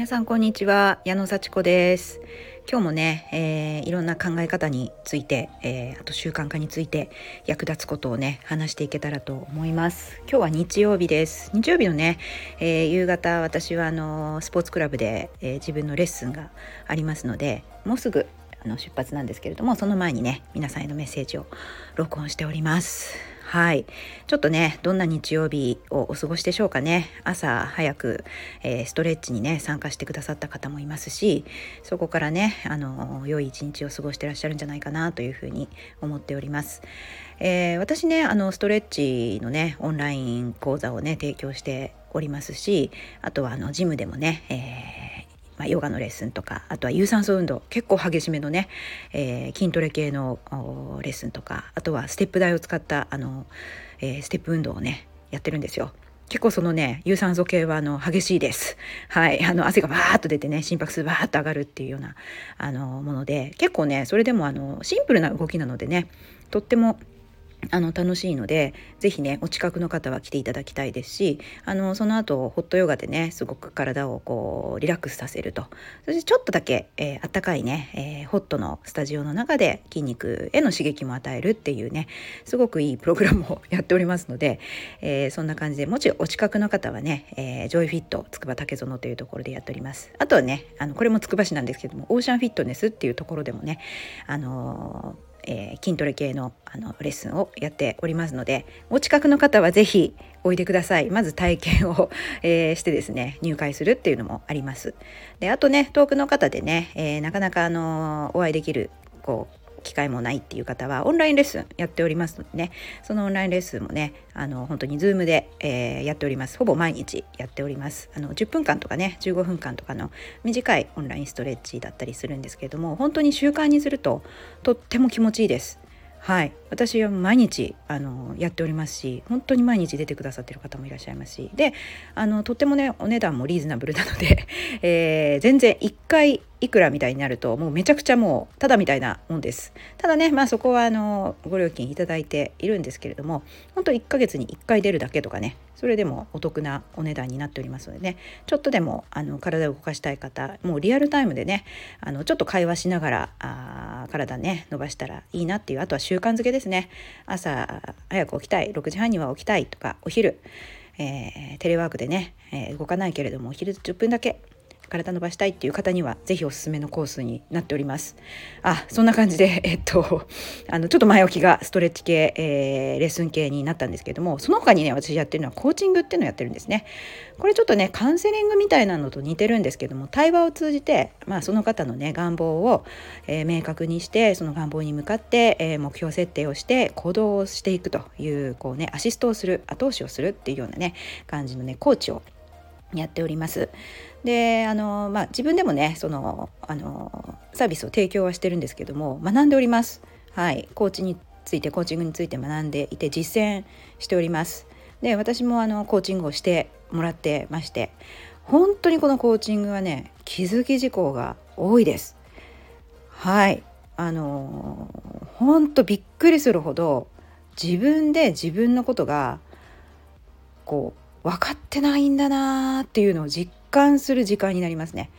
皆さんこんにちは矢野幸子です。今日もね、えー、いろんな考え方について、えー、あと習慣化について役立つことをね話していけたらと思います。今日は日曜日です。日曜日のね、えー、夕方私はあのスポーツクラブで、え自分のレッスンがありますのでもうすぐあの出発なんですけれどもその前にね皆さんへのメッセージを録音しております。はい。ちょっとね、どんな日曜日をお過ごしでしょうかね。朝早く、えー、ストレッチにね、参加してくださった方もいますし、そこからね、あの、良い一日を過ごしてらっしゃるんじゃないかなというふうに思っております。えー、私ね、あの、ストレッチのね、オンライン講座をね、提供しておりますし、あとはあの、ジムでもね、えーまあ、ヨガのレッスンとかあとは有酸素運動結構激しめのね、えー、筋トレ系のレッスンとかあとはステップ台を使ったあの、えー、ステップ運動をねやってるんですよ。結構そのね有酸素系はあの激しいです。はい、あの汗がバーッと出てね心拍数バーッと上がるっていうようなあのもので結構ねそれでもあのシンプルな動きなのでねとってもあの楽しいので是非ねお近くの方は来ていただきたいですしあのその後ホットヨガでねすごく体をこうリラックスさせると。そしてちょっとだけ、えー、あったかいね、えー、ホットのスタジオの中で筋肉への刺激も与えるっていうねすごくいいプログラムをやっておりますので、えー、そんな感じでもしお近くの方はね、えー、ジョイフィット筑波竹園というところでやっております。あとはねあのこれもつくば市なんですけどもオーシャンフィットネスっていうところでもねあのえー、筋トレ系のあのレッスンをやっておりますのでお近くの方は是非おいでください。まず体験を、えー、してですね入会するっていうのもあります。であとね遠くの方でね、えー、なかなかあのお会いできるこう機会もないっていう方はオンラインレッスンやっておりますのでね。そのオンラインレッスンもねあの本当に Zoom で、えー、やっております。ほぼ毎日やっております。あの10分間とかね15分間とかの短いオンラインストレッチだったりするんですけれども本当に習慣にするととっても気持ちいいです。はい。私は毎日あのやっておりますし本当に毎日出てくださってる方もいらっしゃいますし。であのとってもねお値段もリーズナブルなので、えー、全然1回いくらみたいになるともうめちゃくちゃもうただみたいなもんです。ただねまあそこはあのご料金いただいているんですけれども本当1ヶ月に1回出るだけとかねそれでもお得なお値段になっておりますのでねちょっとでもあの体を動かしたい方もうリアルタイムでねあのちょっと会話しながらあ体ね伸ばしたらいいなっていうあとは習慣づけですね。朝早く起きたい6時半には起きたいとかお昼えー、テレワークでね、えー、動かないけれどもお昼10分だけ体伸ばしたいっていう方には是非おすすめのコースになっております。あそんな感じで、えっと、あのちょっと前置きがストレッチ系、えー、レッスン系になったんですけどもその他にね私やってるのはコーチングっていうのをやってるんですね。これちょっとねカウンセリングみたいなのと似てるんですけども対話を通じて、まあ、その方のね願望を、えー、明確にしてその願望に向かって、えー、目標設定をして行動をしていくというこうねアシストをする後押しをするっていうようなね感じのねコーチをやっております。であの、まあ、自分でもねそのあのサービスを提供はしてるんですけども学んでおります。はい、コーチについてコーチングについて学んでいて実践しております。で私もあのコーチングをしてもらってまして本当にこのコーチングはね気づき事項が多いです。はいあの本当びっくりするほど自分で自分のことがこう分かってないんだなーっていうのを実感する時間になりますね。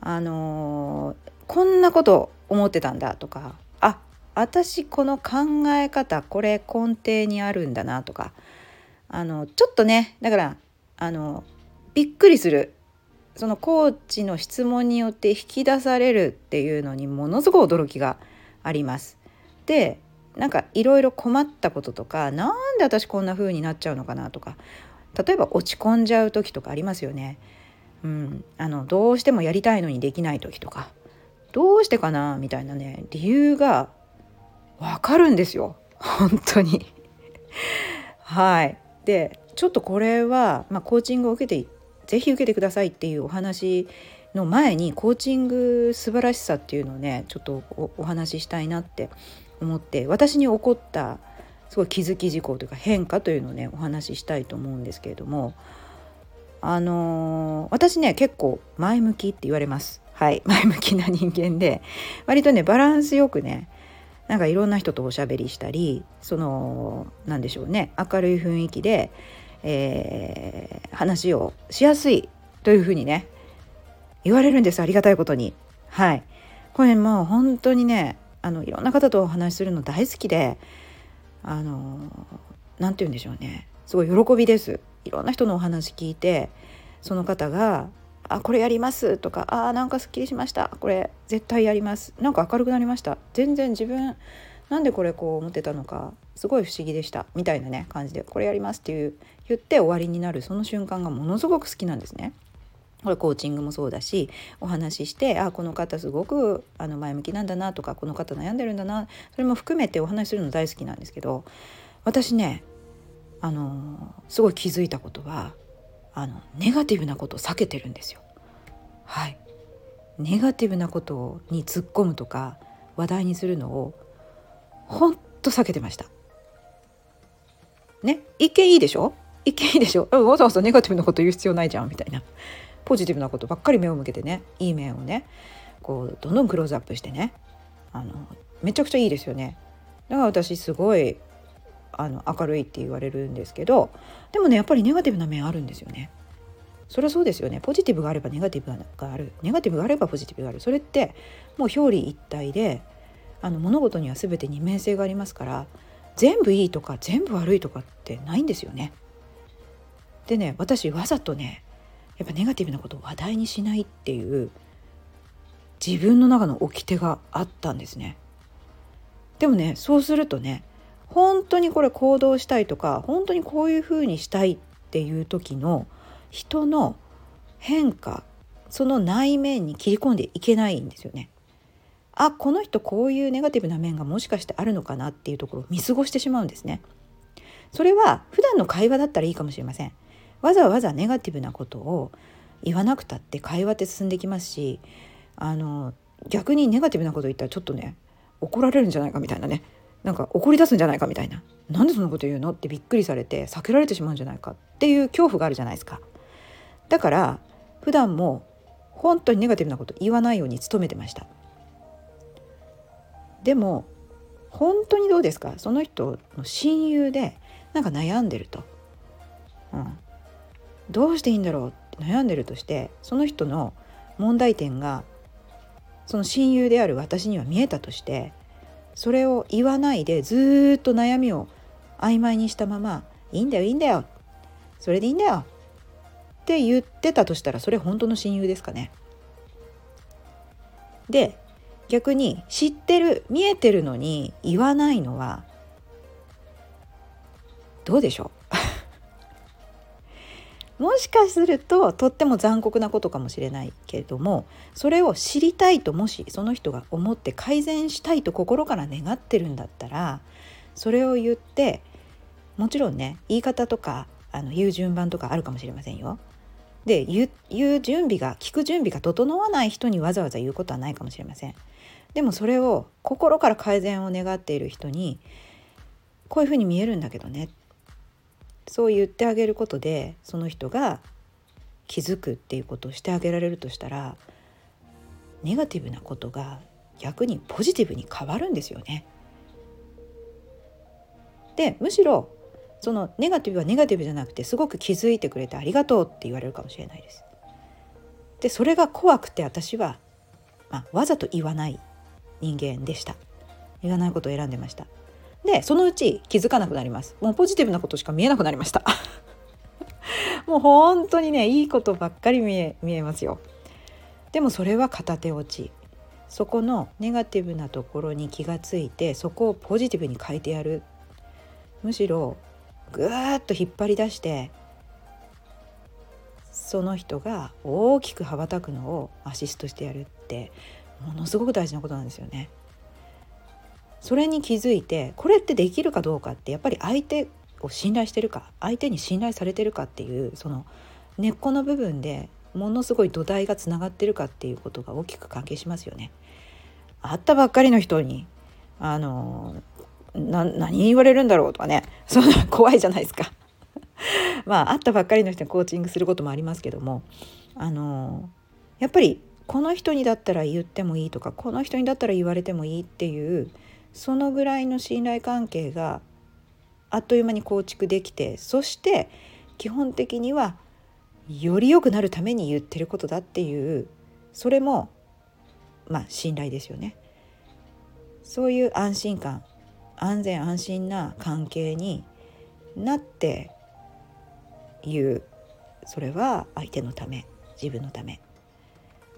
あのー、こんなこと思ってたんだとかあ私この考え方これ根底にあるんだなとかあのちょっとねだからあのびっくりするそのコーチの質問によって引き出されるっていうのにものすごい驚きがあります。でなんかいろいろ困ったこととか何で私こんな風になっちゃうのかなとか例えば落ち込んじゃう時とかありますよね。うん、あのどうしてもやりたいのにできない時とか。どうしてかなみたいなね理由がわかるんですよ。本当に。はい。でちょっとこれは、まあ、コーチングを受けて是非受けてくださいっていうお話の前にコーチング素晴らしさっていうのをねちょっとお話ししたいなって思って私に起こったすごい気づき事項というか変化というのをねお話ししたいと思うんですけれどもあのー、私ね結構前向きって言われます。はい。前向きな人間で割とねバランスよくねなんかいろんな人とおしゃべりしたりその何でしょうね明るい雰囲気で、えー、話をしやすいというふうにね言われるんです。ありがたいことに。はい。これもう本当にねあのいろんな方とお話しするの大好きであの何て言うんでしょうね。すごい喜びです。いろんな人のお話聞いてその方が「あこれやります」とか「あなんかすっきりしました。これ絶対やります」なんか明るくなりました。全然自分なんでこれこう思ってたのかすごい不思議でした。みたいなね感じで「これやります」っていう言って終わりになるその瞬間がものすごく好きなんですね。これコーチングもそうだしお話ししてあこの方すごくあの前向きなんだなとかこの方悩んでるんだなそれも含めてお話しするの大好きなんですけど私ねあのすごい気づいたことはあのネガティブなことを避けてるんですよ。はい。ネガティブなことに突っ込むとか話題にするのをほんと避けてました。ね？一見いいでしょ？一見いいでしょ？わざわざネガティブなこと言う必要ないじゃんみたいな。ポジティブなことばっかり目を向けてねいい面をねこうどんどんクローズアップしてねあのめちゃくちゃいいですよねだから私すごいあの明るいって言われるんですけどでもねやっぱりネガティブな面あるんですよね。それはそうですよねポジティブがあればネガティブがあるネガティブがあればポジティブがあるそれってもう表裏一体であの物事には全て二面性がありますから全部いいとか全部悪いとかってないんですよね。でね私わざとねやっぱネガティブなことを話題にしないっていう自分の中の掟があったんですね。でもねそうするとね本当にこれ行動したいとか本当にこういうふうにしたいっていう時の人の変化その内面に切り込んでいけないんですよね。あこの人こういうネガティブな面がもしかしてあるのかなっていうところを見過ごしてしまうんですね。それは普段の会話だったらいいかもしれません。わざわざネガティブなことを言わなくたって会話って進んできますしあの逆にネガティブなこと言ったらちょっとね怒られるんじゃないかみたいなね。なんか怒り出すんじゃないかみたいな。なんでそんなこと言うのってびっくりされて避けられてしまうんじゃないかっていう恐怖があるじゃないですか。だから普段も本当にネガティブなこと言わないように努めてました。でも本当にどうですか？その人の親友でなんか悩んでると、うん、どうしていいんだろうって悩んでるとしてその人の問題点がその親友である私には見えたとしてそれを言わないでずっと悩みを曖昧にしたまま「いいんだよいいんだよそれでいいんだよ」って言ってたとしたらそれ本当の親友ですかね。で逆に知ってる見えてるのに言わないのはどうでしょう？もしかするととっても残酷なことかもしれないけれどもそれを知りたいともしその人が思って改善したいと心から願ってるんだったらそれを言ってもちろんね言い方とかあの言う順番とかあるかもしれませんよ。で言う準備が聞く準備が整わない人にわざわざ言うことはないかもしれません。でもそれを心から改善を願っている人にこういうふうに見えるんだけどねそう言ってあげることでその人が気づくっていうことをしてあげられるとしたらネガティブなことが逆にポジティブに変わるんですよね。でむしろそのネガティブはネガティブじゃなくてすごく気づいてくれてありがとうって言われるかもしれないです。でそれが怖くて私は、まあ、わざと言わない人間でした言わないことを選んでましたでそのうち気づかなくなります。もうポジティブなことしか見えなくなりました。もう本当にねいいことばっかり見え見えますよ。でもそれは片手落ち。そこのネガティブなところに気がついてそこをポジティブに変えてやる。むしろぐーっと引っ張り出してその人が大きく羽ばたくのをアシストしてやるってものすごく大事なことなんですよね。それに気づいてこれってできるかどうかってやっぱり相手を信頼してるか相手に信頼されてるかっていうその根っこの部分でものすごい土台がつながってるかっていうことが大きく関係しますよね。会ったばっかりの人にあの何言われるんだろうとかね そんな怖いじゃないですか。まあ会ったばっかりの人にコーチングすることもありますけどもあのやっぱりこの人にだったら言ってもいいとかこの人にだったら言われてもいいっていうそのぐらいの信頼関係があっという間に構築できてそして基本的にはより良くなるために言ってることだっていうそれもまあ信頼ですよね。そういう安心感安全安心な関係になって言う。それは相手のため自分のため。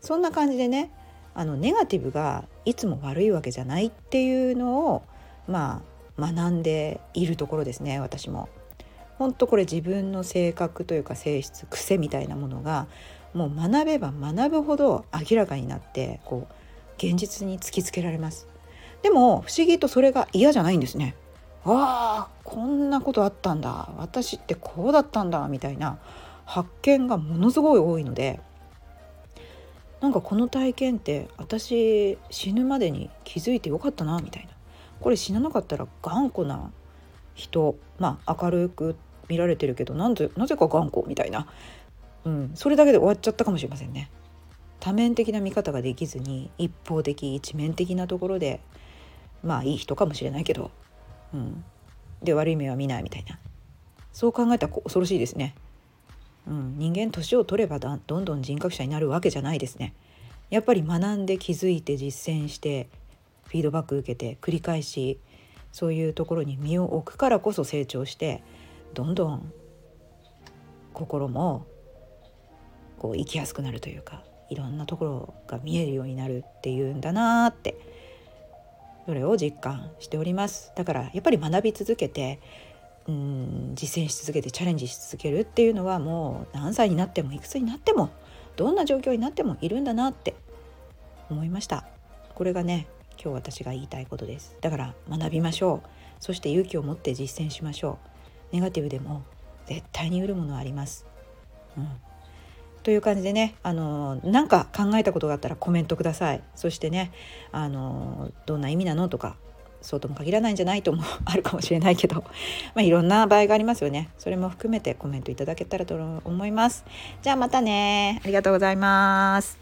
そんな感じでねあのネガティブがいつも悪いわけじゃないっていうのをまあ学んでいるところですね私も。本当これ自分の性格というか性質癖みたいなものがもう学べば学ぶほど明らかになってこう現実に突きつけられます。でも不思議とそれが嫌じゃないんですね。ああこんなことあったんだ。私ってこうだったんだみたいな発見がものすごい多いのでなんかこの体験って私死ぬまでに気づいてよかったなみたいなこれ死ななかったら頑固な人まあ明るく見られてるけどなんでなぜか頑固みたいな、うん、それだけで終わっちゃったかもしれませんね。多面的な見方ができずに一方的一面的なところでまあいい人かもしれないけど、うん、で悪い目は見ないみたいなそう考えたら恐ろしいですね。うん、人間年を取ればどんどん人格者になるわけじゃないですね。やっぱり学んで気づいて実践してフィードバック受けて繰り返しそういうところに身を置くからこそ成長してどんどん心もこう生きやすくなるというかいろんなところが見えるようになるっていうんだなってそれを実感しておりますだからやっぱり学び続けてうん実践し続けてチャレンジし続けるっていうのはもう何歳になってもいくつになってもどんな状況になってもいるんだなって思いました。これがね今日私が言いたいことです。だから学びましょう。そして勇気を持って実践しましょう。ネガティブでも絶対に売るものはあります、うん、という感じでねあのなんか考えたことがあったらコメントください。そしてねあのどんな意味なのとかそうとも限らないんじゃないともあるかもしれないけど、まあ、いろんな場合がありますよね。それも含めてコメントいただけたらと思います。じゃあまたね。ありがとうございます。